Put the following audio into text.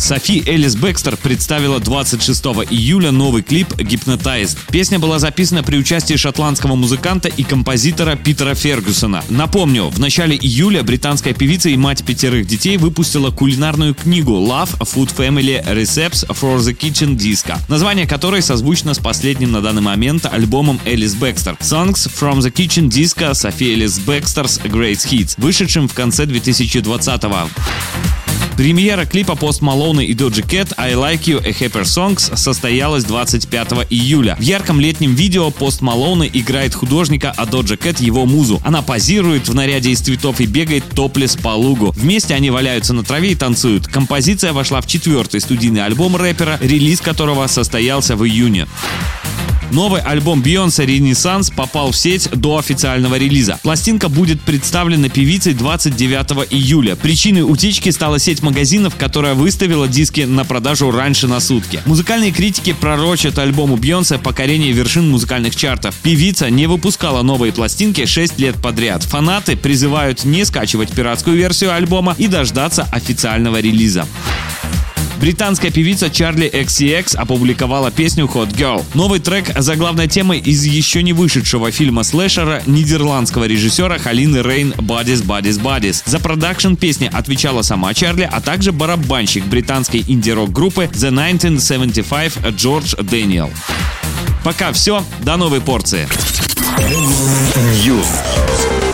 Софи Элис Бекстер представила 26 июля новый клип «Гипнотайз». Песня была записана при участии шотландского музыканта и композитора Питера Фергюсона. Напомню, в начале июля британская певица и мать пятерых детей выпустила кулинарную книгу «Love Food Family Recepts for the Kitchen Disco», название которой созвучно с последним на данный момент альбомом Элис Бекстер «Songs from the Kitchen Disco Софи Элис Бекстер's Great Hits», вышедшим в конце 2020 года. Премьера клипа Post Malone и Doja Cat I Like You A Happier Songs состоялась 25 июля. В ярком летнем видео Post Malone играет художника, а Doja Cat его музу. Она позирует в наряде из цветов и бегает топлес по лугу. Вместе они валяются на траве и танцуют. Композиция вошла в четвертый студийный альбом рэпера, релиз которого состоялся в июне. Новый альбом Beyoncé Renaissance попал в сеть до официального релиза. Пластинка будет представлена певицей 29 июля. Причиной утечки стала сеть магазинов, которая выставила диски на продажу раньше на сутки. Музыкальные критики пророчат альбому Бейонсе покорение вершин музыкальных чартов. Певица не выпускала новые пластинки 6 лет подряд. Фанаты призывают не скачивать пиратскую версию альбома и дождаться официального релиза. Британская певица Чарли XCX опубликовала песню Hot Girl. Новый трек заглавной темой из еще не вышедшего фильма слэшера нидерландского режиссера Халины Рейн «Bodies, Bodies, Bodies». За продакшн песни отвечала сама Чарли, а также барабанщик британской инди-рок группы The 1975 Джордж Дэниел. Пока все, до новой порции. News.